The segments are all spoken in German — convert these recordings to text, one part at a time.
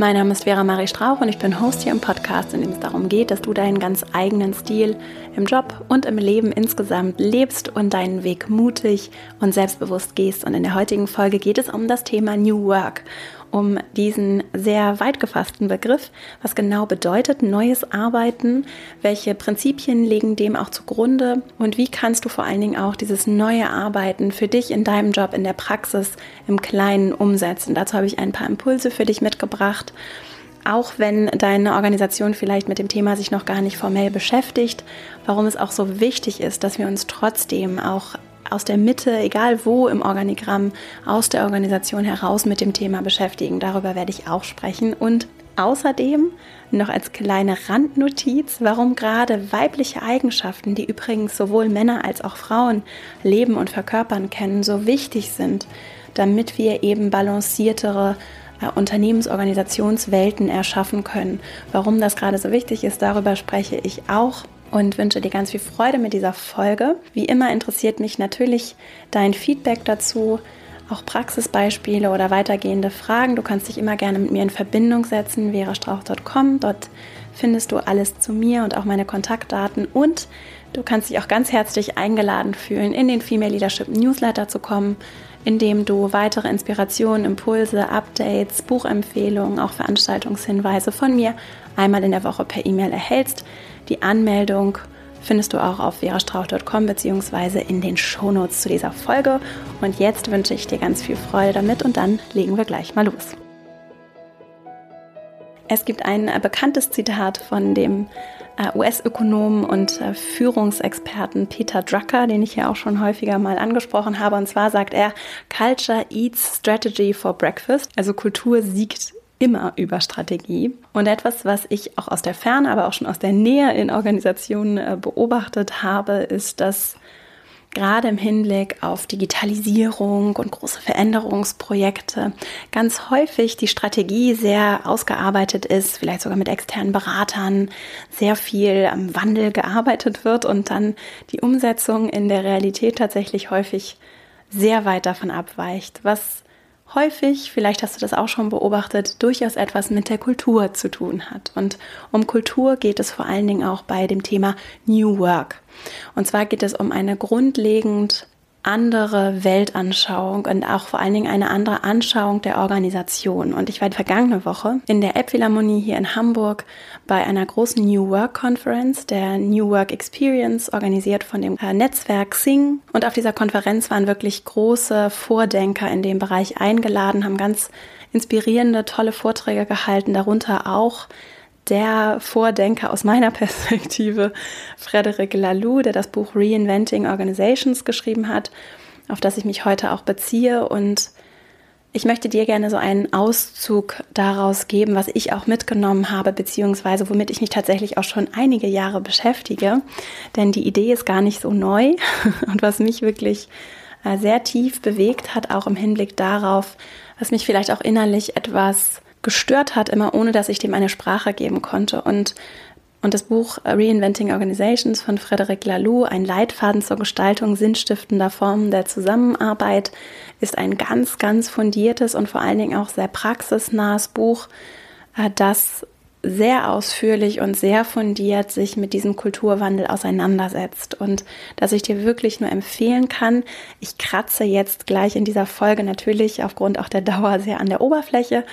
Mein Name ist Vera Marie Strauch und ich bin Host hier im Podcast, in dem es darum geht, dass du deinen ganz eigenen Stil im Job und im Leben insgesamt lebst und deinen Weg mutig und selbstbewusst gehst. Und in der heutigen Folge geht es um das Thema New Work um diesen sehr weit gefassten Begriff, was genau bedeutet neues Arbeiten, welche Prinzipien liegen dem auch zugrunde und wie kannst du vor allen Dingen auch dieses neue Arbeiten für dich in deinem Job, in der Praxis, im Kleinen umsetzen. Dazu habe ich ein paar Impulse für dich mitgebracht auch wenn deine Organisation vielleicht mit dem Thema sich noch gar nicht formell beschäftigt, warum es auch so wichtig ist, dass wir uns trotzdem auch aus der Mitte, egal wo im Organigramm, aus der Organisation heraus mit dem Thema beschäftigen. Darüber werde ich auch sprechen. Und außerdem noch als kleine Randnotiz, warum gerade weibliche Eigenschaften, die übrigens sowohl Männer als auch Frauen leben und verkörpern können, so wichtig sind, damit wir eben balanciertere äh, Unternehmensorganisationswelten erschaffen können. Warum das gerade so wichtig ist, darüber spreche ich auch und wünsche dir ganz viel Freude mit dieser Folge. Wie immer interessiert mich natürlich dein Feedback dazu, auch Praxisbeispiele oder weitergehende Fragen. Du kannst dich immer gerne mit mir in Verbindung setzen, verastrauch.com. Dort findest du alles zu mir und auch meine Kontaktdaten und du kannst dich auch ganz herzlich eingeladen fühlen, in den Female Leadership Newsletter zu kommen, in dem du weitere Inspirationen, Impulse, Updates, Buchempfehlungen, auch Veranstaltungshinweise von mir einmal in der Woche per E-Mail erhältst. Die Anmeldung findest du auch auf verastrauch.com bzw. in den Shownotes zu dieser Folge. Und jetzt wünsche ich dir ganz viel Freude damit und dann legen wir gleich mal los. Es gibt ein äh, bekanntes Zitat von dem äh, US-Ökonomen und äh, Führungsexperten Peter Drucker, den ich ja auch schon häufiger mal angesprochen habe. Und zwar sagt er, Culture eats strategy for breakfast. Also Kultur siegt immer über Strategie. Und etwas, was ich auch aus der Ferne, aber auch schon aus der Nähe in Organisationen äh, beobachtet habe, ist, dass gerade im Hinblick auf Digitalisierung und große Veränderungsprojekte ganz häufig die Strategie sehr ausgearbeitet ist, vielleicht sogar mit externen Beratern, sehr viel am Wandel gearbeitet wird und dann die Umsetzung in der Realität tatsächlich häufig sehr weit davon abweicht, was häufig, vielleicht hast du das auch schon beobachtet, durchaus etwas mit der Kultur zu tun hat. Und um Kultur geht es vor allen Dingen auch bei dem Thema New Work. Und zwar geht es um eine grundlegend andere Weltanschauung und auch vor allen Dingen eine andere Anschauung der Organisation. Und ich war die vergangene Woche in der Elbphilharmonie hier in Hamburg bei einer großen New Work Conference, der New Work Experience, organisiert von dem äh, Netzwerk Sing. Und auf dieser Konferenz waren wirklich große Vordenker in dem Bereich eingeladen, haben ganz inspirierende, tolle Vorträge gehalten, darunter auch der Vordenker aus meiner Perspektive, Frederic Laloux, der das Buch Reinventing Organizations geschrieben hat, auf das ich mich heute auch beziehe. Und ich möchte dir gerne so einen Auszug daraus geben, was ich auch mitgenommen habe, beziehungsweise womit ich mich tatsächlich auch schon einige Jahre beschäftige. Denn die Idee ist gar nicht so neu und was mich wirklich äh, sehr tief bewegt hat, auch im Hinblick darauf, was mich vielleicht auch innerlich etwas gestört hat, immer ohne dass ich dem eine Sprache geben konnte. Und, und das Buch Reinventing Organizations von Frederic Laloux, ein Leitfaden zur Gestaltung sinnstiftender Formen der Zusammenarbeit, ist ein ganz, ganz fundiertes und vor allen Dingen auch sehr praxisnahes Buch, äh, das sehr ausführlich und sehr fundiert sich mit diesem Kulturwandel auseinandersetzt und dass ich dir wirklich nur empfehlen kann. Ich kratze jetzt gleich in dieser Folge natürlich aufgrund auch der Dauer sehr an der Oberfläche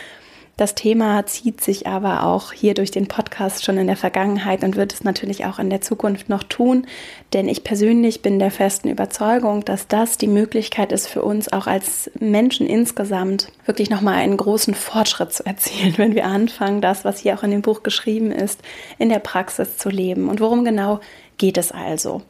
das Thema zieht sich aber auch hier durch den Podcast schon in der Vergangenheit und wird es natürlich auch in der Zukunft noch tun, denn ich persönlich bin der festen Überzeugung, dass das die Möglichkeit ist für uns auch als Menschen insgesamt wirklich nochmal einen großen Fortschritt zu erzielen, wenn wir anfangen, das, was hier auch in dem Buch geschrieben ist, in der Praxis zu leben. Und worum genau geht es also?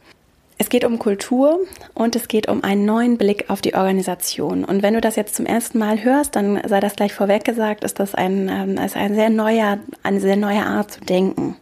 Es geht um Kultur und es geht um einen neuen Blick auf die Organisation. Und wenn du das jetzt zum ersten Mal hörst, dann sei das gleich vorweg gesagt, ist das ein, ähm, ist ein sehr neuer, eine sehr neue Art zu denken.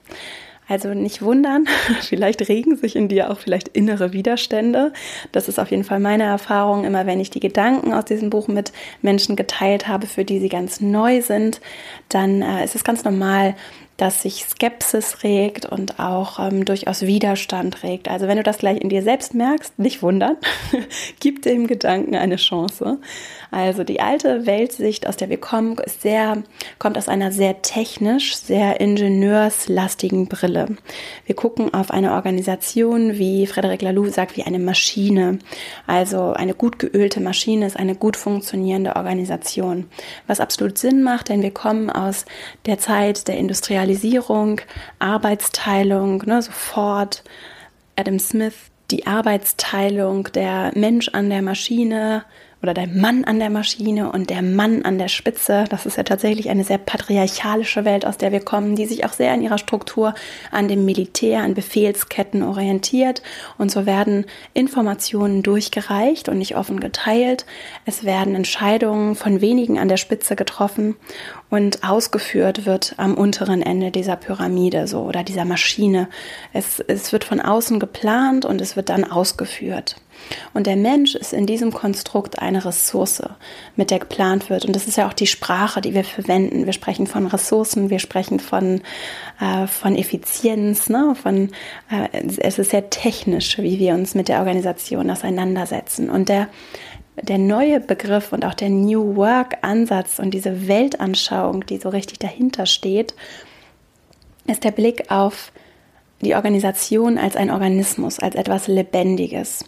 Also nicht wundern, vielleicht regen sich in dir auch vielleicht innere Widerstände. Das ist auf jeden Fall meine Erfahrung. Immer wenn ich die Gedanken aus diesem Buch mit Menschen geteilt habe, für die sie ganz neu sind, dann äh, ist es ganz normal, dass sich Skepsis regt und auch ähm, durchaus Widerstand regt. Also wenn du das gleich in dir selbst merkst, nicht wundern, gib dem Gedanken eine Chance. Also die alte Weltsicht, aus der wir kommen, ist sehr, kommt aus einer sehr technisch, sehr ingenieurslastigen Brille. Wir gucken auf eine Organisation, wie Frederic Laloux sagt, wie eine Maschine. Also eine gut geölte Maschine ist eine gut funktionierende Organisation. Was absolut Sinn macht, denn wir kommen aus der Zeit der Industrialisierung, Arbeitsteilung, ne, sofort Adam Smith, die Arbeitsteilung, der Mensch an der Maschine, oder der Mann an der Maschine und der Mann an der Spitze. Das ist ja tatsächlich eine sehr patriarchalische Welt, aus der wir kommen, die sich auch sehr in ihrer Struktur an dem Militär, an Befehlsketten orientiert. Und so werden Informationen durchgereicht und nicht offen geteilt. Es werden Entscheidungen von wenigen an der Spitze getroffen und ausgeführt wird am unteren Ende dieser Pyramide so oder dieser Maschine. Es, es wird von außen geplant und es wird dann ausgeführt. Und der Mensch ist in diesem Konstrukt eine Ressource, mit der geplant wird. Und das ist ja auch die Sprache, die wir verwenden. Wir sprechen von Ressourcen, wir sprechen von, äh, von Effizienz, ne? von, äh, es ist sehr technisch, wie wir uns mit der Organisation auseinandersetzen. Und der, der neue Begriff und auch der New Work-Ansatz und diese Weltanschauung, die so richtig dahinter steht, ist der Blick auf die Organisation als ein Organismus, als etwas Lebendiges,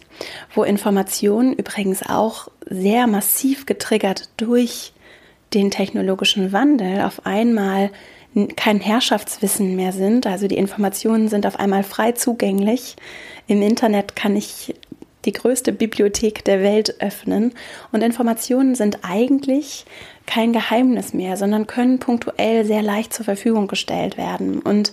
wo Informationen übrigens auch sehr massiv getriggert durch den technologischen Wandel auf einmal kein Herrschaftswissen mehr sind. Also die Informationen sind auf einmal frei zugänglich. Im Internet kann ich die größte Bibliothek der Welt öffnen und Informationen sind eigentlich kein Geheimnis mehr, sondern können punktuell sehr leicht zur Verfügung gestellt werden. Und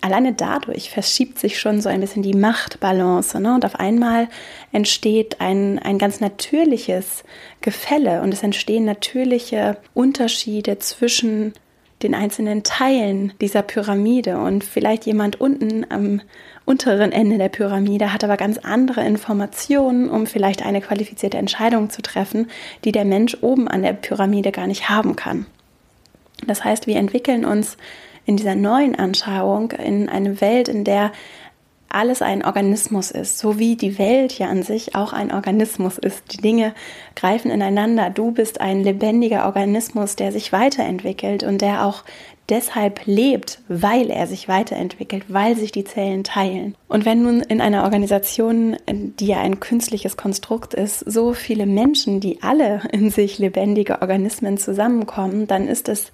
alleine dadurch verschiebt sich schon so ein bisschen die Machtbalance. Ne? Und auf einmal entsteht ein, ein ganz natürliches Gefälle und es entstehen natürliche Unterschiede zwischen den einzelnen Teilen dieser Pyramide und vielleicht jemand unten am unteren Ende der Pyramide hat aber ganz andere Informationen, um vielleicht eine qualifizierte Entscheidung zu treffen, die der Mensch oben an der Pyramide gar nicht haben kann. Das heißt, wir entwickeln uns in dieser neuen Anschauung in eine Welt, in der alles ein Organismus ist, so wie die Welt ja an sich auch ein Organismus ist. Die Dinge greifen ineinander. Du bist ein lebendiger Organismus, der sich weiterentwickelt und der auch deshalb lebt, weil er sich weiterentwickelt, weil sich die Zellen teilen. Und wenn nun in einer Organisation, die ja ein künstliches Konstrukt ist, so viele Menschen, die alle in sich lebendige Organismen zusammenkommen, dann ist es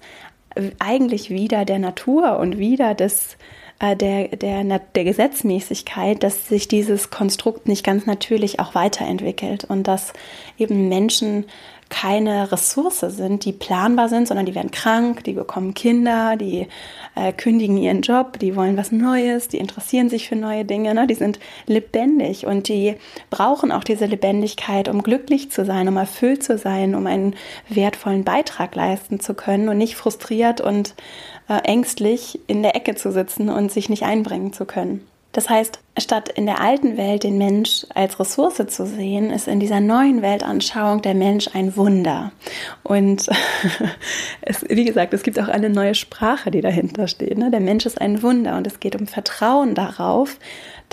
eigentlich wieder der Natur und wieder des, äh, der, der, der Gesetzmäßigkeit, dass sich dieses Konstrukt nicht ganz natürlich auch weiterentwickelt und dass eben Menschen keine Ressource sind, die planbar sind, sondern die werden krank, die bekommen Kinder, die äh, kündigen ihren Job, die wollen was Neues, die interessieren sich für neue Dinge, ne? die sind lebendig und die brauchen auch diese Lebendigkeit, um glücklich zu sein, um erfüllt zu sein, um einen wertvollen Beitrag leisten zu können und nicht frustriert und äh, ängstlich in der Ecke zu sitzen und sich nicht einbringen zu können. Das heißt, statt in der alten Welt den Mensch als Ressource zu sehen, ist in dieser neuen Weltanschauung der Mensch ein Wunder. Und es, wie gesagt, es gibt auch eine neue Sprache, die dahinter steht. Ne? Der Mensch ist ein Wunder und es geht um Vertrauen darauf,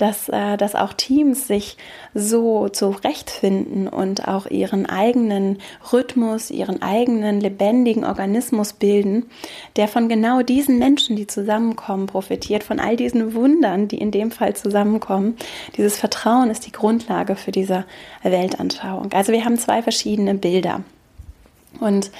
dass, äh, dass auch Teams sich so zurechtfinden und auch ihren eigenen Rhythmus, ihren eigenen lebendigen Organismus bilden, der von genau diesen Menschen, die zusammenkommen, profitiert, von all diesen Wundern, die in dem Fall zusammenkommen. Dieses Vertrauen ist die Grundlage für diese Weltanschauung. Also wir haben zwei verschiedene Bilder. Und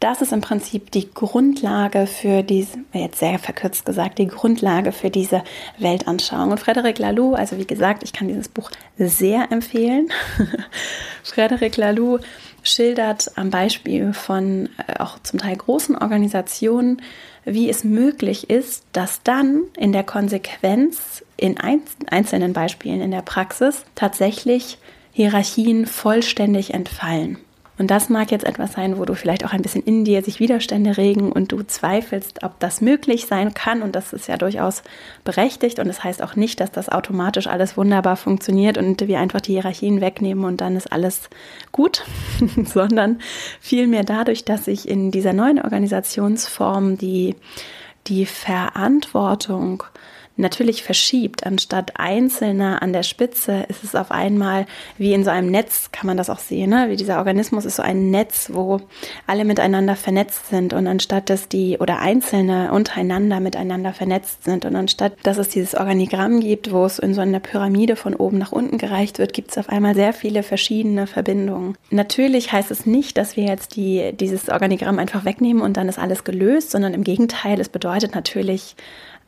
das ist im Prinzip die Grundlage für diese, jetzt sehr verkürzt gesagt, die Grundlage für diese Weltanschauung. Und Frederic Laloux, also wie gesagt, ich kann dieses Buch sehr empfehlen. Frederic Laloux schildert am Beispiel von äh, auch zum Teil großen Organisationen, wie es möglich ist, dass dann in der Konsequenz in einzelnen Beispielen in der Praxis tatsächlich Hierarchien vollständig entfallen. Und das mag jetzt etwas sein, wo du vielleicht auch ein bisschen in dir sich Widerstände regen und du zweifelst, ob das möglich sein kann. Und das ist ja durchaus berechtigt. Und das heißt auch nicht, dass das automatisch alles wunderbar funktioniert und wir einfach die Hierarchien wegnehmen und dann ist alles gut, sondern vielmehr dadurch, dass ich in dieser neuen Organisationsform die, die Verantwortung natürlich verschiebt. Anstatt Einzelner an der Spitze ist es auf einmal wie in so einem Netz, kann man das auch sehen. Ne? Wie dieser Organismus ist so ein Netz, wo alle miteinander vernetzt sind. Und anstatt dass die oder Einzelne untereinander miteinander vernetzt sind und anstatt dass es dieses Organigramm gibt, wo es in so einer Pyramide von oben nach unten gereicht wird, gibt es auf einmal sehr viele verschiedene Verbindungen. Natürlich heißt es nicht, dass wir jetzt die, dieses Organigramm einfach wegnehmen und dann ist alles gelöst, sondern im Gegenteil, es bedeutet natürlich,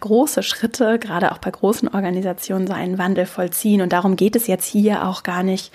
große Schritte, gerade auch bei großen Organisationen, so einen Wandel vollziehen. Und darum geht es jetzt hier auch gar nicht,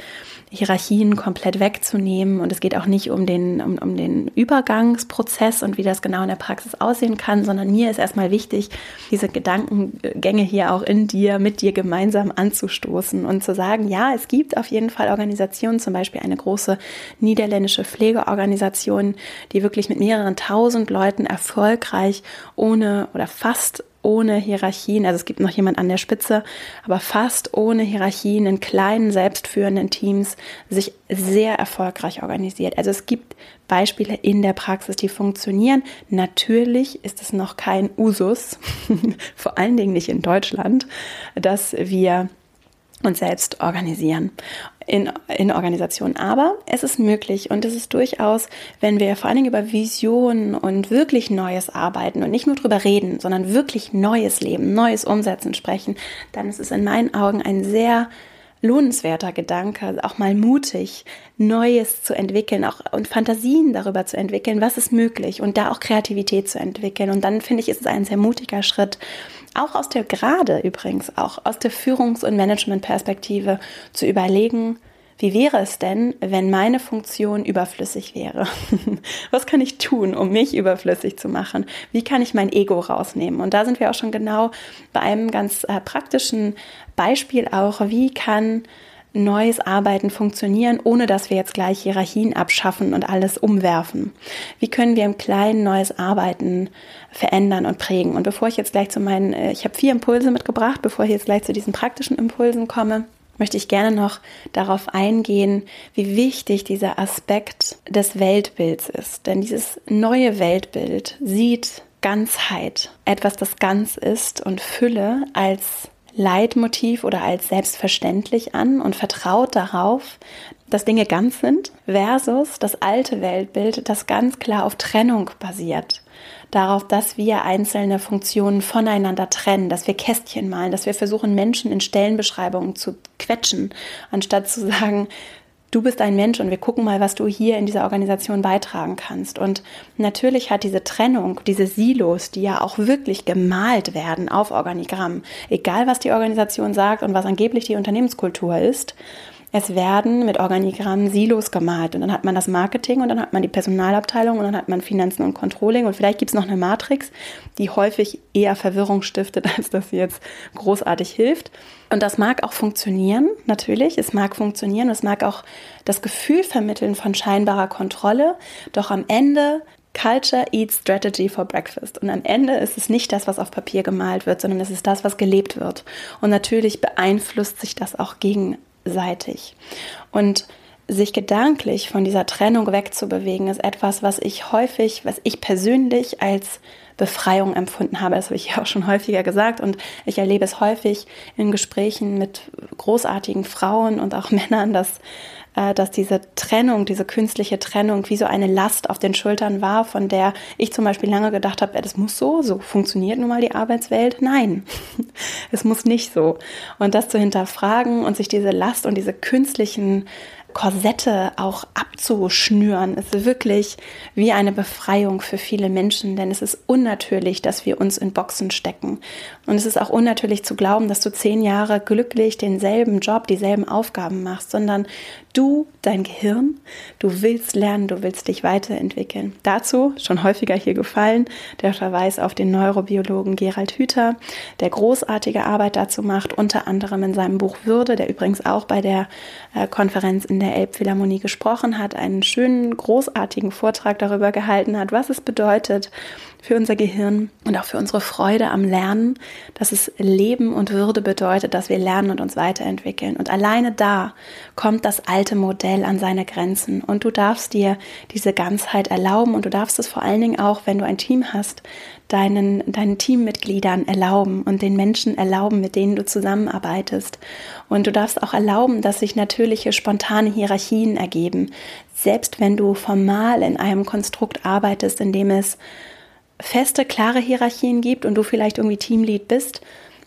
Hierarchien komplett wegzunehmen. Und es geht auch nicht um den, um, um den Übergangsprozess und wie das genau in der Praxis aussehen kann, sondern mir ist erstmal wichtig, diese Gedankengänge hier auch in dir, mit dir gemeinsam anzustoßen und zu sagen, ja, es gibt auf jeden Fall Organisationen, zum Beispiel eine große niederländische Pflegeorganisation, die wirklich mit mehreren tausend Leuten erfolgreich ohne oder fast ohne Hierarchien, also es gibt noch jemand an der Spitze, aber fast ohne Hierarchien in kleinen, selbstführenden Teams sich sehr erfolgreich organisiert. Also es gibt Beispiele in der Praxis, die funktionieren. Natürlich ist es noch kein Usus, vor allen Dingen nicht in Deutschland, dass wir uns selbst organisieren in, in Organisationen. Aber es ist möglich und es ist durchaus, wenn wir vor allen Dingen über Visionen und wirklich Neues arbeiten und nicht nur drüber reden, sondern wirklich Neues Leben, Neues Umsetzen sprechen, dann ist es in meinen Augen ein sehr lohnenswerter Gedanke, auch mal mutig, Neues zu entwickeln, auch und Fantasien darüber zu entwickeln, was ist möglich und da auch Kreativität zu entwickeln. Und dann finde ich, ist es ein sehr mutiger Schritt, auch aus der gerade übrigens, auch aus der Führungs- und Managementperspektive zu überlegen, wie wäre es denn, wenn meine Funktion überflüssig wäre? Was kann ich tun, um mich überflüssig zu machen? Wie kann ich mein Ego rausnehmen? Und da sind wir auch schon genau bei einem ganz äh, praktischen Beispiel auch, wie kann neues Arbeiten funktionieren, ohne dass wir jetzt gleich Hierarchien abschaffen und alles umwerfen? Wie können wir im Kleinen neues Arbeiten verändern und prägen? Und bevor ich jetzt gleich zu meinen, äh, ich habe vier Impulse mitgebracht, bevor ich jetzt gleich zu diesen praktischen Impulsen komme, möchte ich gerne noch darauf eingehen, wie wichtig dieser Aspekt des Weltbilds ist. Denn dieses neue Weltbild sieht Ganzheit, etwas, das ganz ist und Fülle als Leitmotiv oder als selbstverständlich an und vertraut darauf, dass Dinge ganz sind, versus das alte Weltbild, das ganz klar auf Trennung basiert. Darauf, dass wir einzelne Funktionen voneinander trennen, dass wir Kästchen malen, dass wir versuchen, Menschen in Stellenbeschreibungen zu quetschen, anstatt zu sagen, du bist ein Mensch und wir gucken mal, was du hier in dieser Organisation beitragen kannst. Und natürlich hat diese Trennung, diese Silos, die ja auch wirklich gemalt werden auf Organigramm, egal was die Organisation sagt und was angeblich die Unternehmenskultur ist, es werden mit Organigrammen Silos gemalt und dann hat man das Marketing und dann hat man die Personalabteilung und dann hat man Finanzen und Controlling und vielleicht gibt es noch eine Matrix, die häufig eher Verwirrung stiftet, als dass sie jetzt großartig hilft. Und das mag auch funktionieren, natürlich. Es mag funktionieren, es mag auch das Gefühl vermitteln von scheinbarer Kontrolle, doch am Ende Culture eats strategy for breakfast. Und am Ende ist es nicht das, was auf Papier gemalt wird, sondern es ist das, was gelebt wird. Und natürlich beeinflusst sich das auch gegen seitig. Und sich gedanklich von dieser Trennung wegzubewegen, ist etwas, was ich häufig, was ich persönlich als Befreiung empfunden habe. Das habe ich ja auch schon häufiger gesagt und ich erlebe es häufig in Gesprächen mit großartigen Frauen und auch Männern, dass dass diese Trennung, diese künstliche Trennung wie so eine Last auf den Schultern war, von der ich zum Beispiel lange gedacht habe, das muss so, so funktioniert nun mal die Arbeitswelt. Nein, es muss nicht so. Und das zu hinterfragen und sich diese Last und diese künstlichen Korsette auch abzuschnüren, ist wirklich wie eine Befreiung für viele Menschen, denn es ist unnatürlich, dass wir uns in Boxen stecken. Und es ist auch unnatürlich zu glauben, dass du zehn Jahre glücklich denselben Job, dieselben Aufgaben machst, sondern Du, dein Gehirn, du willst lernen, du willst dich weiterentwickeln. Dazu, schon häufiger hier gefallen, der Verweis auf den Neurobiologen Gerald Hüther, der großartige Arbeit dazu macht, unter anderem in seinem Buch Würde, der übrigens auch bei der äh, Konferenz in der Elbphilharmonie gesprochen hat, einen schönen, großartigen Vortrag darüber gehalten hat, was es bedeutet, für unser Gehirn und auch für unsere Freude am Lernen, dass es Leben und Würde bedeutet, dass wir lernen und uns weiterentwickeln. Und alleine da kommt das alte Modell an seine Grenzen. Und du darfst dir diese Ganzheit erlauben und du darfst es vor allen Dingen auch, wenn du ein Team hast, deinen, deinen Teammitgliedern erlauben und den Menschen erlauben, mit denen du zusammenarbeitest. Und du darfst auch erlauben, dass sich natürliche, spontane Hierarchien ergeben. Selbst wenn du formal in einem Konstrukt arbeitest, in dem es feste, klare Hierarchien gibt und du vielleicht irgendwie Teamlead bist,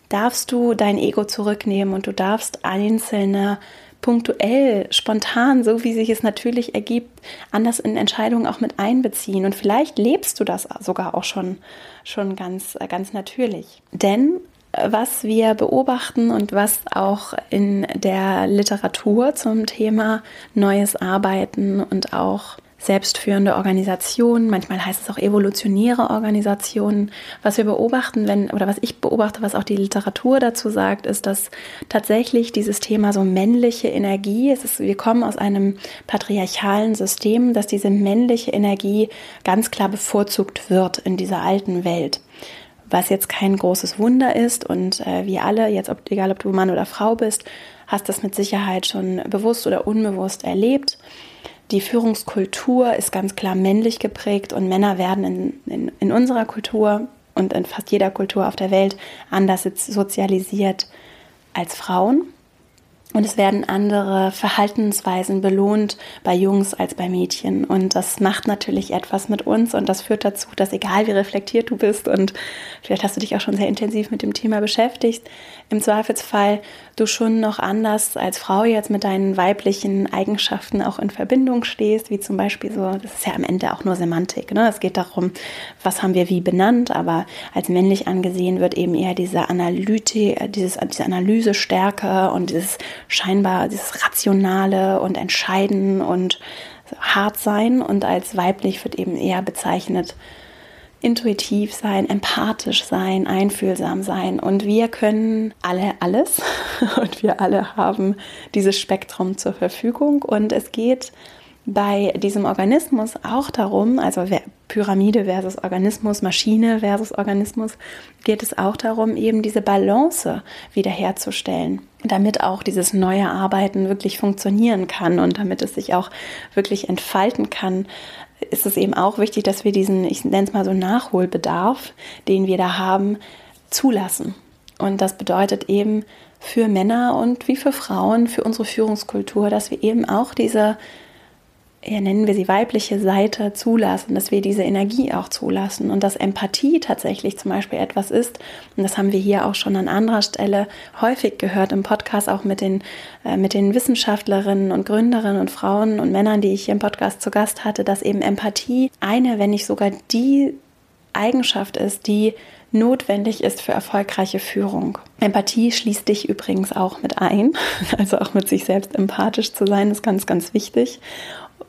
darfst du dein Ego zurücknehmen und du darfst einzelne punktuell, spontan, so wie sich es natürlich ergibt, anders in Entscheidungen auch mit einbeziehen. Und vielleicht lebst du das sogar auch schon, schon ganz, ganz natürlich. Denn äh, was wir beobachten und was auch in der Literatur zum Thema neues Arbeiten und auch selbstführende Organisationen, manchmal heißt es auch evolutionäre Organisationen. Was wir beobachten, wenn, oder was ich beobachte, was auch die Literatur dazu sagt, ist, dass tatsächlich dieses Thema so männliche Energie, es ist, wir kommen aus einem patriarchalen System, dass diese männliche Energie ganz klar bevorzugt wird in dieser alten Welt was jetzt kein großes Wunder ist und äh, wir alle, jetzt ob, egal ob du Mann oder Frau bist, hast das mit Sicherheit schon bewusst oder unbewusst erlebt. Die Führungskultur ist ganz klar männlich geprägt und Männer werden in, in, in unserer Kultur und in fast jeder Kultur auf der Welt anders sozialisiert als Frauen. Und es werden andere Verhaltensweisen belohnt bei Jungs als bei Mädchen. Und das macht natürlich etwas mit uns und das führt dazu, dass egal wie reflektiert du bist und vielleicht hast du dich auch schon sehr intensiv mit dem Thema beschäftigt, im Zweifelsfall du schon noch anders als Frau jetzt mit deinen weiblichen Eigenschaften auch in Verbindung stehst, wie zum Beispiel so, das ist ja am Ende auch nur Semantik. Ne? Es geht darum, was haben wir wie benannt, aber als männlich angesehen wird eben eher diese Analytik, dieses, diese Analysestärke und dieses scheinbar dieses Rationale und Entscheiden und hart sein und als weiblich wird eben eher bezeichnet intuitiv sein, empathisch sein, einfühlsam sein. Und wir können alle alles und wir alle haben dieses Spektrum zur Verfügung. Und es geht bei diesem Organismus auch darum, also Pyramide versus Organismus, Maschine versus Organismus, geht es auch darum, eben diese Balance wiederherzustellen, damit auch dieses neue Arbeiten wirklich funktionieren kann und damit es sich auch wirklich entfalten kann, ist es eben auch wichtig, dass wir diesen, ich nenne es mal so Nachholbedarf, den wir da haben, zulassen. Und das bedeutet eben für Männer und wie für Frauen, für unsere Führungskultur, dass wir eben auch diese ja, nennen wir sie weibliche Seite zulassen, dass wir diese Energie auch zulassen und dass Empathie tatsächlich zum Beispiel etwas ist, und das haben wir hier auch schon an anderer Stelle häufig gehört im Podcast, auch mit den, äh, mit den Wissenschaftlerinnen und Gründerinnen und Frauen und Männern, die ich hier im Podcast zu Gast hatte, dass eben Empathie eine, wenn nicht sogar die Eigenschaft ist, die notwendig ist für erfolgreiche Führung. Empathie schließt dich übrigens auch mit ein, also auch mit sich selbst empathisch zu sein, ist ganz, ganz wichtig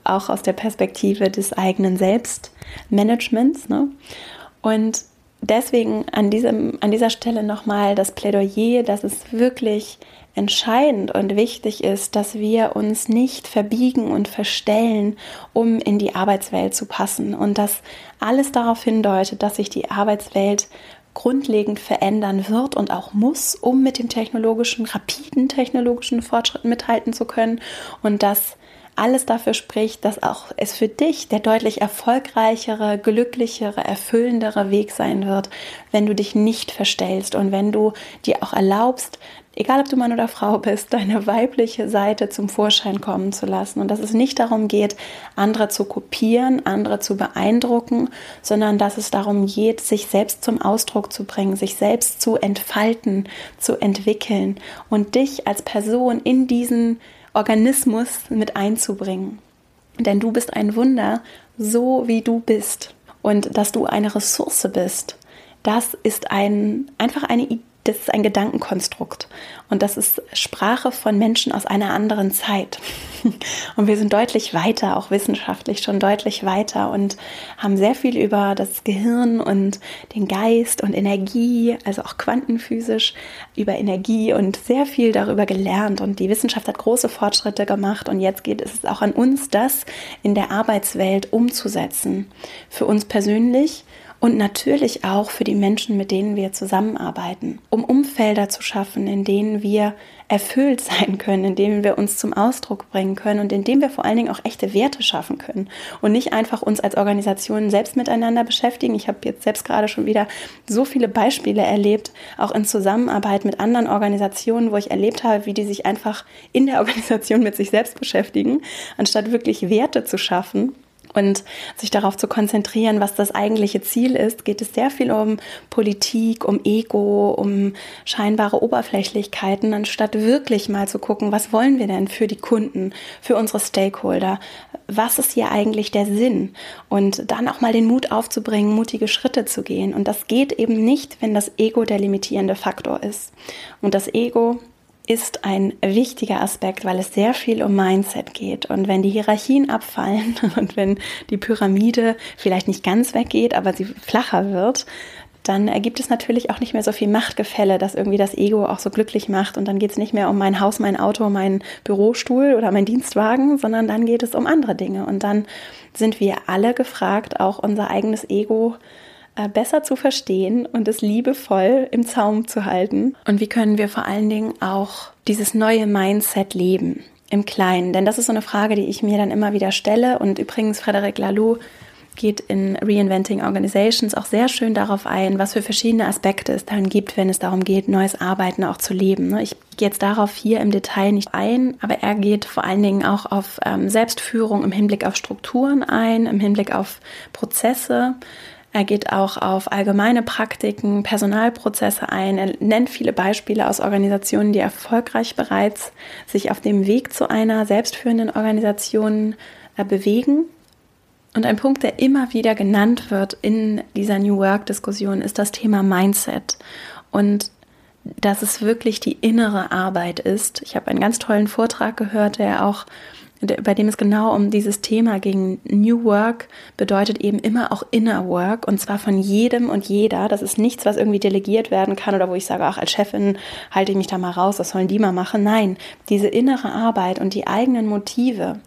auch aus der Perspektive des eigenen Selbstmanagements. Ne? Und deswegen an, diesem, an dieser Stelle nochmal das Plädoyer, dass es wirklich entscheidend und wichtig ist, dass wir uns nicht verbiegen und verstellen, um in die Arbeitswelt zu passen. Und dass alles darauf hindeutet, dass sich die Arbeitswelt grundlegend verändern wird und auch muss, um mit dem technologischen, rapiden technologischen Fortschritt mithalten zu können. Und dass alles dafür spricht, dass auch es für dich der deutlich erfolgreichere, glücklichere, erfüllendere Weg sein wird, wenn du dich nicht verstellst und wenn du dir auch erlaubst, egal ob du Mann oder Frau bist, deine weibliche Seite zum Vorschein kommen zu lassen. Und dass es nicht darum geht, andere zu kopieren, andere zu beeindrucken, sondern dass es darum geht, sich selbst zum Ausdruck zu bringen, sich selbst zu entfalten, zu entwickeln und dich als Person in diesen Organismus mit einzubringen. Denn du bist ein Wunder, so wie du bist. Und dass du eine Ressource bist, das ist ein, einfach eine das ist ein Gedankenkonstrukt und das ist Sprache von Menschen aus einer anderen Zeit. Und wir sind deutlich weiter, auch wissenschaftlich schon deutlich weiter und haben sehr viel über das Gehirn und den Geist und Energie, also auch quantenphysisch über Energie und sehr viel darüber gelernt. Und die Wissenschaft hat große Fortschritte gemacht und jetzt geht es auch an uns, das in der Arbeitswelt umzusetzen. Für uns persönlich und natürlich auch für die Menschen, mit denen wir zusammenarbeiten, um Umfelder zu schaffen, in denen wir erfüllt sein können, in denen wir uns zum Ausdruck bringen können und in denen wir vor allen Dingen auch echte Werte schaffen können und nicht einfach uns als Organisation selbst miteinander beschäftigen. Ich habe jetzt selbst gerade schon wieder so viele Beispiele erlebt, auch in Zusammenarbeit mit anderen Organisationen, wo ich erlebt habe, wie die sich einfach in der Organisation mit sich selbst beschäftigen, anstatt wirklich Werte zu schaffen und sich darauf zu konzentrieren, was das eigentliche Ziel ist, geht es sehr viel um Politik, um Ego, um scheinbare Oberflächlichkeiten, anstatt wirklich mal zu gucken, was wollen wir denn für die Kunden, für unsere Stakeholder, was ist hier eigentlich der Sinn und dann auch mal den Mut aufzubringen, mutige Schritte zu gehen. Und das geht eben nicht, wenn das Ego der limitierende Faktor ist. Und das Ego ist ein wichtiger Aspekt, weil es sehr viel um Mindset geht. Und wenn die Hierarchien abfallen und wenn die Pyramide vielleicht nicht ganz weggeht, aber sie flacher wird, dann ergibt es natürlich auch nicht mehr so viel Machtgefälle, dass irgendwie das Ego auch so glücklich macht. Und dann geht es nicht mehr um mein Haus, mein Auto, mein Bürostuhl oder mein Dienstwagen, sondern dann geht es um andere Dinge. Und dann sind wir alle gefragt, auch unser eigenes Ego besser zu verstehen und es liebevoll im Zaum zu halten? Und wie können wir vor allen Dingen auch dieses neue Mindset leben? Im Kleinen, denn das ist so eine Frage, die ich mir dann immer wieder stelle. Und übrigens, Frederic Laloux geht in Reinventing Organizations auch sehr schön darauf ein, was für verschiedene Aspekte es dann gibt, wenn es darum geht, neues Arbeiten auch zu leben. Ich gehe jetzt darauf hier im Detail nicht ein, aber er geht vor allen Dingen auch auf ähm, Selbstführung im Hinblick auf Strukturen ein, im Hinblick auf Prozesse, er geht auch auf allgemeine Praktiken, Personalprozesse ein. Er nennt viele Beispiele aus Organisationen, die erfolgreich bereits sich auf dem Weg zu einer selbstführenden Organisation äh, bewegen. Und ein Punkt, der immer wieder genannt wird in dieser New Work-Diskussion, ist das Thema Mindset. Und dass es wirklich die innere Arbeit ist. Ich habe einen ganz tollen Vortrag gehört, der auch bei dem es genau um dieses Thema ging. New Work bedeutet eben immer auch Inner Work und zwar von jedem und jeder. Das ist nichts, was irgendwie delegiert werden kann oder wo ich sage, ach, als Chefin halte ich mich da mal raus, das sollen die mal machen. Nein, diese innere Arbeit und die eigenen Motive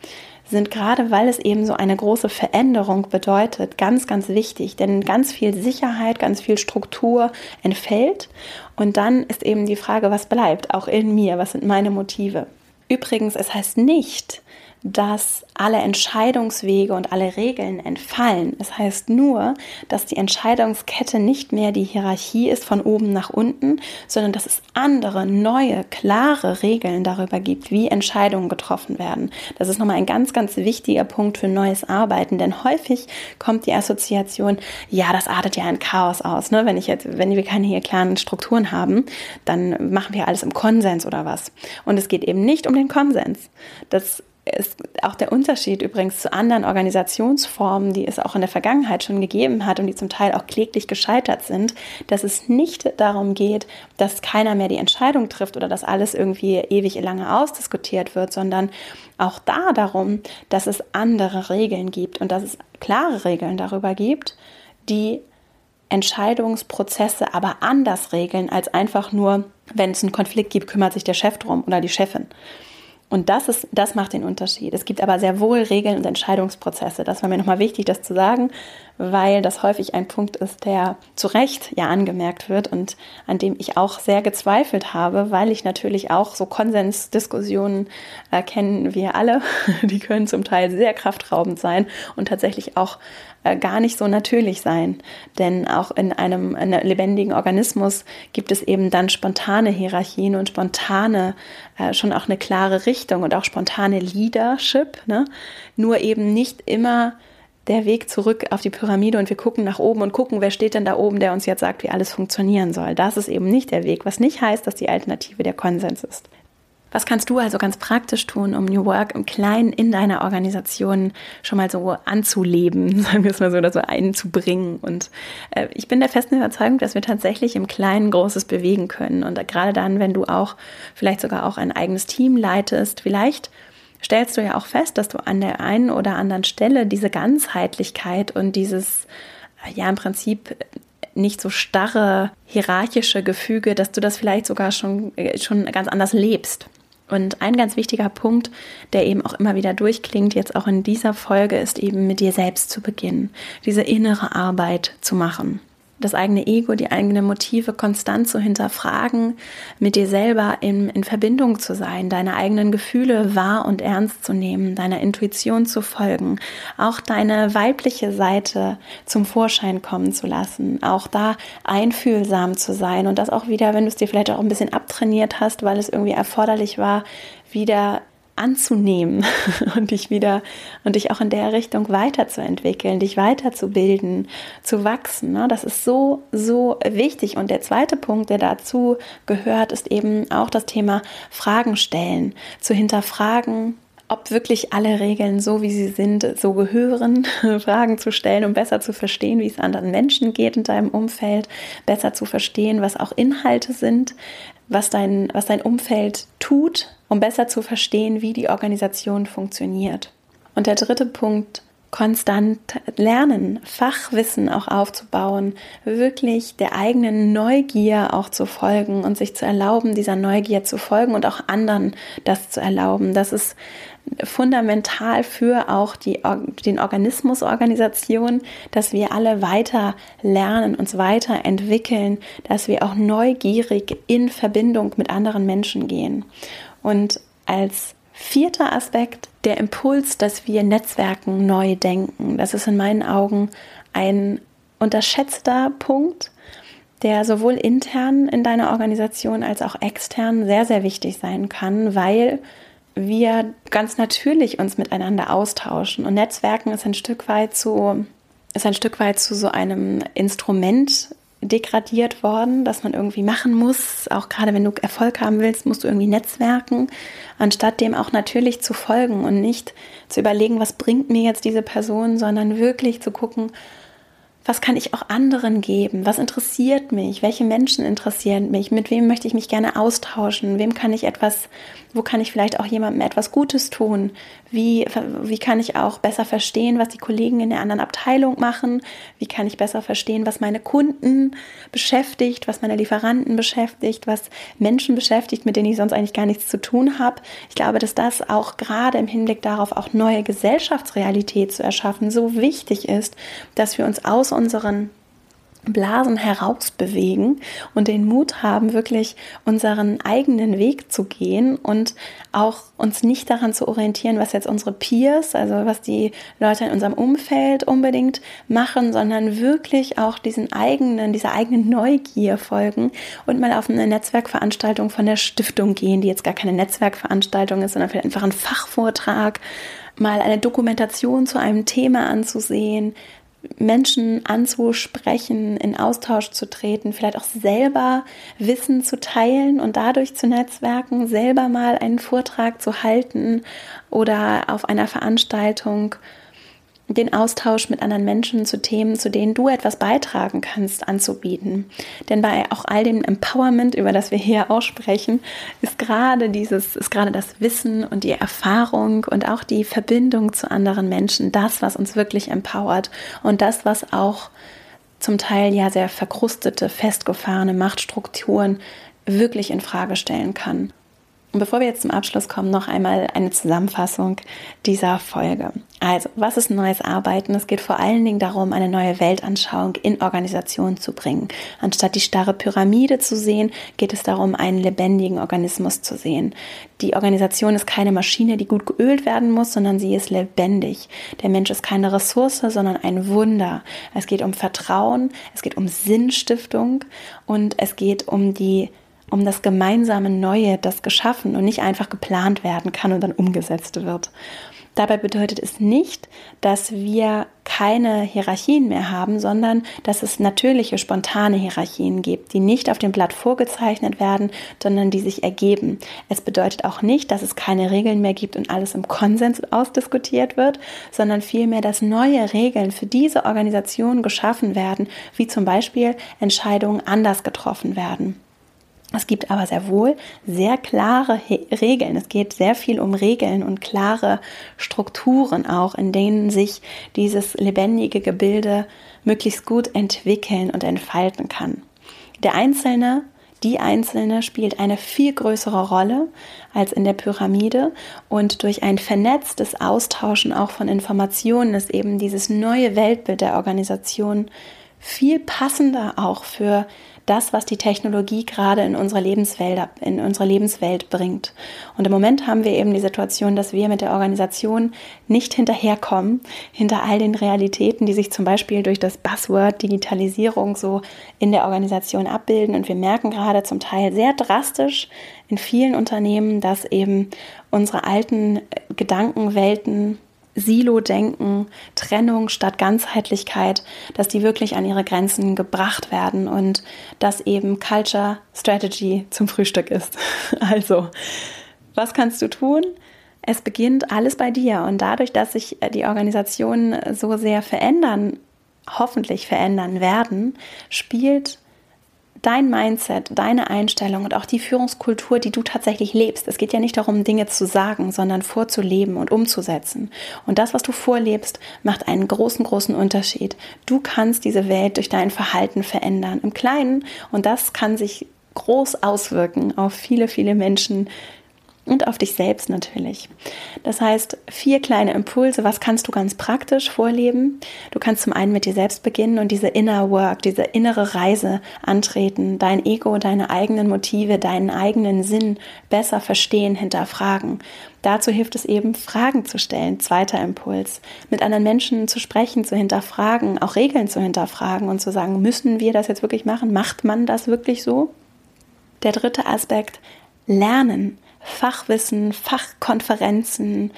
sind gerade, weil es eben so eine große Veränderung bedeutet, ganz, ganz wichtig. Denn ganz viel Sicherheit, ganz viel Struktur entfällt. Und dann ist eben die Frage, was bleibt auch in mir? Was sind meine Motive? Übrigens, es heißt nicht, dass alle Entscheidungswege und alle Regeln entfallen. Es heißt nur, dass die Entscheidungskette nicht mehr die Hierarchie ist von oben nach unten, sondern dass es andere, neue, klare Regeln darüber gibt, wie Entscheidungen getroffen werden. Das ist nochmal ein ganz, ganz wichtiger Punkt für neues Arbeiten, denn häufig kommt die Assoziation, ja, das artet ja in Chaos aus. Ne? Wenn ich jetzt, wenn wir keine hier klaren Strukturen haben, dann machen wir alles im Konsens oder was. Und es geht eben nicht um den Konsens. Das ist auch der Unterschied übrigens zu anderen Organisationsformen, die es auch in der Vergangenheit schon gegeben hat und die zum Teil auch kläglich gescheitert sind, dass es nicht darum geht, dass keiner mehr die Entscheidung trifft oder dass alles irgendwie ewig lange ausdiskutiert wird, sondern auch da darum, dass es andere Regeln gibt und dass es klare Regeln darüber gibt, die Entscheidungsprozesse aber anders regeln als einfach nur, wenn es einen Konflikt gibt, kümmert sich der Chef drum oder die Chefin. Und das ist, das macht den Unterschied. Es gibt aber sehr wohl Regeln und Entscheidungsprozesse. Das war mir nochmal wichtig, das zu sagen, weil das häufig ein Punkt ist, der zu Recht ja angemerkt wird und an dem ich auch sehr gezweifelt habe, weil ich natürlich auch so Konsensdiskussionen äh, kennen wir alle. Die können zum Teil sehr kraftraubend sein und tatsächlich auch äh, gar nicht so natürlich sein. Denn auch in einem, in einem lebendigen Organismus gibt es eben dann spontane Hierarchien und spontane, äh, schon auch eine klare Richtung und auch spontane Leadership. Ne? Nur eben nicht immer der Weg zurück auf die Pyramide und wir gucken nach oben und gucken, wer steht denn da oben, der uns jetzt sagt, wie alles funktionieren soll. Das ist eben nicht der Weg, was nicht heißt, dass die Alternative der Konsens ist. Was kannst du also ganz praktisch tun, um New Work im Kleinen in deiner Organisation schon mal so anzuleben, sagen wir es mal so, oder so einzubringen? Und äh, ich bin der festen Überzeugung, dass wir tatsächlich im Kleinen Großes bewegen können. Und gerade dann, wenn du auch vielleicht sogar auch ein eigenes Team leitest, vielleicht stellst du ja auch fest, dass du an der einen oder anderen Stelle diese Ganzheitlichkeit und dieses, äh, ja, im Prinzip nicht so starre hierarchische Gefüge, dass du das vielleicht sogar schon, äh, schon ganz anders lebst. Und ein ganz wichtiger Punkt, der eben auch immer wieder durchklingt, jetzt auch in dieser Folge, ist eben mit dir selbst zu beginnen, diese innere Arbeit zu machen das eigene Ego, die eigenen Motive konstant zu hinterfragen, mit dir selber in, in Verbindung zu sein, deine eigenen Gefühle wahr und ernst zu nehmen, deiner Intuition zu folgen, auch deine weibliche Seite zum Vorschein kommen zu lassen, auch da einfühlsam zu sein und das auch wieder, wenn du es dir vielleicht auch ein bisschen abtrainiert hast, weil es irgendwie erforderlich war, wieder anzunehmen und dich wieder und dich auch in der Richtung weiterzuentwickeln, dich weiterzubilden, zu wachsen. Ne? Das ist so, so wichtig. Und der zweite Punkt, der dazu gehört, ist eben auch das Thema Fragen stellen, zu hinterfragen, ob wirklich alle Regeln so, wie sie sind, so gehören, Fragen zu stellen, um besser zu verstehen, wie es anderen Menschen geht in deinem Umfeld, besser zu verstehen, was auch Inhalte sind, was dein, was dein Umfeld tut, um besser zu verstehen, wie die Organisation funktioniert. Und der dritte Punkt, konstant lernen, Fachwissen auch aufzubauen, wirklich der eigenen Neugier auch zu folgen und sich zu erlauben, dieser Neugier zu folgen und auch anderen das zu erlauben. Das ist fundamental für auch die, den Organismusorganisation, dass wir alle weiter lernen, uns weiterentwickeln, dass wir auch neugierig in Verbindung mit anderen Menschen gehen. Und als vierter Aspekt der Impuls, dass wir Netzwerken neu denken. Das ist in meinen Augen ein unterschätzter Punkt, der sowohl intern in deiner Organisation als auch extern sehr, sehr wichtig sein kann, weil wir ganz natürlich uns miteinander austauschen. Und Netzwerken ist ein Stück weit zu, ist ein Stück weit zu so einem Instrument degradiert worden, dass man irgendwie machen muss. Auch gerade wenn du Erfolg haben willst, musst du irgendwie netzwerken, anstatt dem auch natürlich zu folgen und nicht zu überlegen, was bringt mir jetzt diese Person, sondern wirklich zu gucken, was kann ich auch anderen geben? Was interessiert mich? Welche Menschen interessieren mich? Mit wem möchte ich mich gerne austauschen? Wem kann ich etwas, wo kann ich vielleicht auch jemandem etwas Gutes tun? Wie, wie kann ich auch besser verstehen, was die Kollegen in der anderen Abteilung machen? Wie kann ich besser verstehen, was meine Kunden beschäftigt, was meine Lieferanten beschäftigt, was Menschen beschäftigt, mit denen ich sonst eigentlich gar nichts zu tun habe? Ich glaube, dass das auch gerade im Hinblick darauf, auch neue Gesellschaftsrealität zu erschaffen, so wichtig ist, dass wir uns aus unseren Blasen herausbewegen und den Mut haben, wirklich unseren eigenen Weg zu gehen und auch uns nicht daran zu orientieren, was jetzt unsere Peers, also was die Leute in unserem Umfeld unbedingt machen, sondern wirklich auch diesen eigenen, dieser eigenen Neugier folgen und mal auf eine Netzwerkveranstaltung von der Stiftung gehen, die jetzt gar keine Netzwerkveranstaltung ist, sondern vielleicht einfach ein Fachvortrag mal eine Dokumentation zu einem Thema anzusehen, Menschen anzusprechen, in Austausch zu treten, vielleicht auch selber Wissen zu teilen und dadurch zu netzwerken, selber mal einen Vortrag zu halten oder auf einer Veranstaltung den Austausch mit anderen Menschen zu Themen, zu denen du etwas beitragen kannst, anzubieten. Denn bei auch all dem Empowerment, über das wir hier auch sprechen, ist gerade dieses, ist gerade das Wissen und die Erfahrung und auch die Verbindung zu anderen Menschen das, was uns wirklich empowert und das, was auch zum Teil ja sehr verkrustete, festgefahrene Machtstrukturen wirklich in Frage stellen kann. Und bevor wir jetzt zum Abschluss kommen, noch einmal eine Zusammenfassung dieser Folge. Also, was ist neues Arbeiten? Es geht vor allen Dingen darum, eine neue Weltanschauung in Organisationen zu bringen. Anstatt die starre Pyramide zu sehen, geht es darum, einen lebendigen Organismus zu sehen. Die Organisation ist keine Maschine, die gut geölt werden muss, sondern sie ist lebendig. Der Mensch ist keine Ressource, sondern ein Wunder. Es geht um Vertrauen, es geht um Sinnstiftung und es geht um die um das gemeinsame Neue, das geschaffen und nicht einfach geplant werden kann und dann umgesetzt wird. Dabei bedeutet es nicht, dass wir keine Hierarchien mehr haben, sondern dass es natürliche, spontane Hierarchien gibt, die nicht auf dem Blatt vorgezeichnet werden, sondern die sich ergeben. Es bedeutet auch nicht, dass es keine Regeln mehr gibt und alles im Konsens ausdiskutiert wird, sondern vielmehr, dass neue Regeln für diese Organisation geschaffen werden, wie zum Beispiel Entscheidungen anders getroffen werden. Es gibt aber sehr wohl sehr klare Regeln. Es geht sehr viel um Regeln und klare Strukturen auch, in denen sich dieses lebendige Gebilde möglichst gut entwickeln und entfalten kann. Der Einzelne, die Einzelne spielt eine viel größere Rolle als in der Pyramide und durch ein vernetztes Austauschen auch von Informationen ist eben dieses neue Weltbild der Organisation viel passender auch für das, was die Technologie gerade in unsere Lebenswelt, in unsere Lebenswelt bringt. Und im Moment haben wir eben die Situation, dass wir mit der Organisation nicht hinterherkommen, hinter all den Realitäten, die sich zum Beispiel durch das Buzzword Digitalisierung so in der Organisation abbilden. Und wir merken gerade zum Teil sehr drastisch in vielen Unternehmen, dass eben unsere alten Gedankenwelten Silo-Denken, Trennung statt Ganzheitlichkeit, dass die wirklich an ihre Grenzen gebracht werden und dass eben Culture Strategy zum Frühstück ist. Also, was kannst du tun? Es beginnt alles bei dir und dadurch, dass sich die Organisationen so sehr verändern, hoffentlich verändern werden, spielt dein Mindset, deine Einstellung und auch die Führungskultur, die du tatsächlich lebst. Es geht ja nicht darum, Dinge zu sagen, sondern vorzuleben und umzusetzen. Und das, was du vorlebst, macht einen großen, großen Unterschied. Du kannst diese Welt durch dein Verhalten verändern, im Kleinen. Und das kann sich groß auswirken auf viele, viele Menschen, und auf dich selbst natürlich. Das heißt, vier kleine Impulse, was kannst du ganz praktisch vorleben? Du kannst zum einen mit dir selbst beginnen und diese Inner Work, diese innere Reise antreten, dein Ego, deine eigenen Motive, deinen eigenen Sinn besser verstehen, hinterfragen. Dazu hilft es eben, Fragen zu stellen. Zweiter Impuls. Mit anderen Menschen zu sprechen, zu hinterfragen, auch Regeln zu hinterfragen und zu sagen, müssen wir das jetzt wirklich machen? Macht man das wirklich so? Der dritte Aspekt, lernen. Fachwissen, Fachkonferenzen,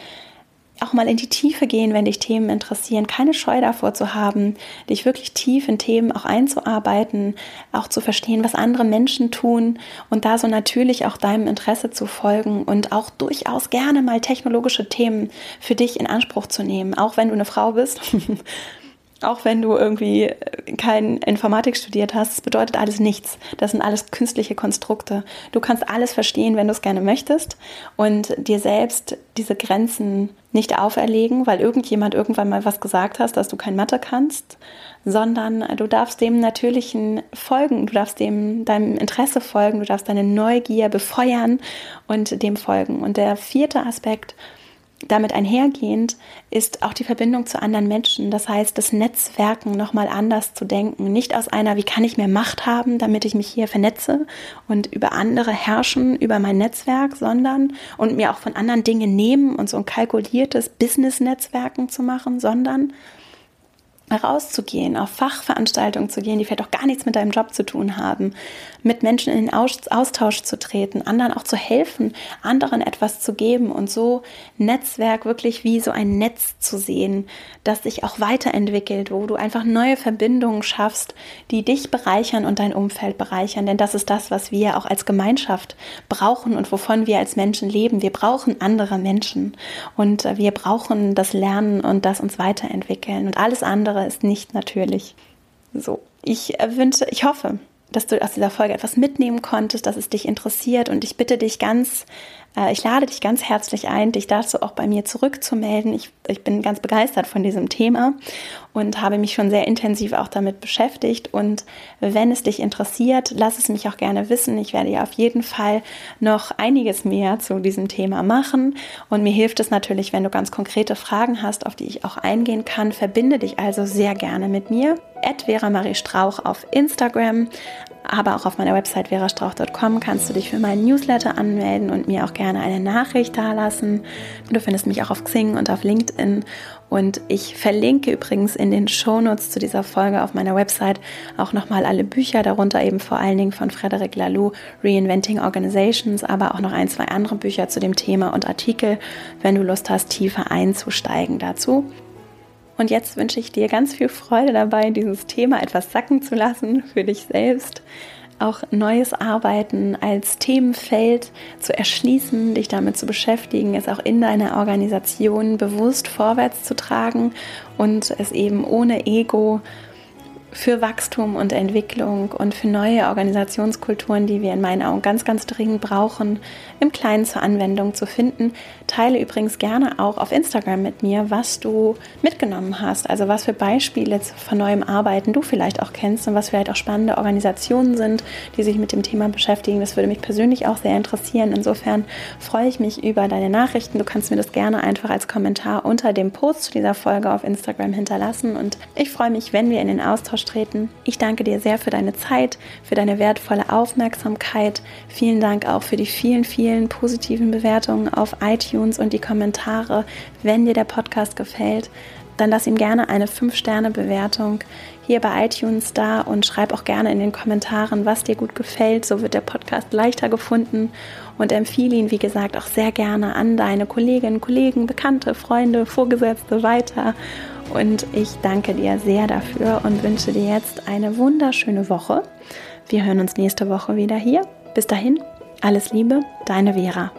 auch mal in die Tiefe gehen, wenn dich Themen interessieren, keine Scheu davor zu haben, dich wirklich tief in Themen auch einzuarbeiten, auch zu verstehen, was andere Menschen tun und da so natürlich auch deinem Interesse zu folgen und auch durchaus gerne mal technologische Themen für dich in Anspruch zu nehmen, auch wenn du eine Frau bist Auch wenn du irgendwie äh, kein Informatik studiert hast, das bedeutet alles nichts. Das sind alles künstliche Konstrukte. Du kannst alles verstehen, wenn du es gerne möchtest und dir selbst diese Grenzen nicht auferlegen, weil irgendjemand irgendwann mal was gesagt hast, dass du kein Mathe kannst, sondern du darfst dem Natürlichen folgen, du darfst dem deinem Interesse folgen, du darfst deine Neugier befeuern und dem folgen. Und der vierte Aspekt damit einhergehend ist auch die Verbindung zu anderen Menschen. Das heißt, das Netzwerken nochmal anders zu denken. Nicht aus einer, wie kann ich mehr Macht haben, damit ich mich hier vernetze und über andere herrschen, über mein Netzwerk, sondern und mir auch von anderen Dinge nehmen und so ein kalkuliertes Business-Netzwerken zu machen, sondern rauszugehen, auf Fachveranstaltungen zu gehen, die vielleicht auch gar nichts mit deinem Job zu tun haben, mit Menschen in den Austausch zu treten, anderen auch zu helfen, anderen etwas zu geben und so Netzwerk wirklich wie so ein Netz zu sehen, das sich auch weiterentwickelt, wo du einfach neue Verbindungen schaffst, die dich bereichern und dein Umfeld bereichern. Denn das ist das, was wir auch als Gemeinschaft brauchen und wovon wir als Menschen leben. Wir brauchen andere Menschen und wir brauchen das Lernen und das uns weiterentwickeln und alles andere ist nicht natürlich. So, ich wünsche, ich hoffe, dass du aus dieser Folge etwas mitnehmen konntest, dass es dich interessiert und ich bitte dich ganz, äh, ich lade dich ganz herzlich ein, dich dazu auch bei mir zurückzumelden. Ich, ich bin ganz begeistert von diesem Thema und habe mich schon sehr intensiv auch damit beschäftigt und wenn es dich interessiert, lass es mich auch gerne wissen. Ich werde ja auf jeden Fall noch einiges mehr zu diesem Thema machen und mir hilft es natürlich, wenn du ganz konkrete Fragen hast, auf die ich auch eingehen kann. Verbinde dich also sehr gerne mit mir Vera Marie Strauch auf Instagram, aber auch auf meiner Website verastrauch.com kannst du dich für meinen Newsletter anmelden und mir auch gerne eine Nachricht dalassen. Du findest mich auch auf Xing und auf LinkedIn und ich verlinke übrigens in den Shownotes zu dieser Folge auf meiner Website auch nochmal alle Bücher, darunter eben vor allen Dingen von Frederic Laloux, Reinventing Organizations, aber auch noch ein, zwei andere Bücher zu dem Thema und Artikel, wenn du Lust hast, tiefer einzusteigen dazu. Und jetzt wünsche ich dir ganz viel Freude dabei, dieses Thema etwas sacken zu lassen für dich selbst auch neues Arbeiten als Themenfeld zu erschließen, dich damit zu beschäftigen, es auch in deiner Organisation bewusst vorwärts zu tragen und es eben ohne Ego für Wachstum und Entwicklung und für neue Organisationskulturen, die wir in meinen Augen ganz, ganz dringend brauchen, im Kleinen zur Anwendung zu finden. Teile übrigens gerne auch auf Instagram mit mir, was du mitgenommen hast, also was für Beispiele von neuem Arbeiten du vielleicht auch kennst und was vielleicht auch spannende Organisationen sind, die sich mit dem Thema beschäftigen. Das würde mich persönlich auch sehr interessieren. Insofern freue ich mich über deine Nachrichten. Du kannst mir das gerne einfach als Kommentar unter dem Post zu dieser Folge auf Instagram hinterlassen und ich freue mich, wenn wir in den Austausch treten. Ich danke dir sehr für deine Zeit, für deine wertvolle Aufmerksamkeit. Vielen Dank auch für die vielen, vielen positiven Bewertungen auf iTunes und die Kommentare. Wenn dir der Podcast gefällt, dann lass ihm gerne eine 5-Sterne-Bewertung hier bei iTunes da und schreib auch gerne in den Kommentaren, was dir gut gefällt. So wird der Podcast leichter gefunden und empfehle ihn, wie gesagt, auch sehr gerne an deine Kolleginnen, Kollegen, Bekannte, Freunde, Vorgesetzte weiter. Und ich danke dir sehr dafür und wünsche dir jetzt eine wunderschöne Woche. Wir hören uns nächste Woche wieder hier. Bis dahin, alles Liebe, deine Vera.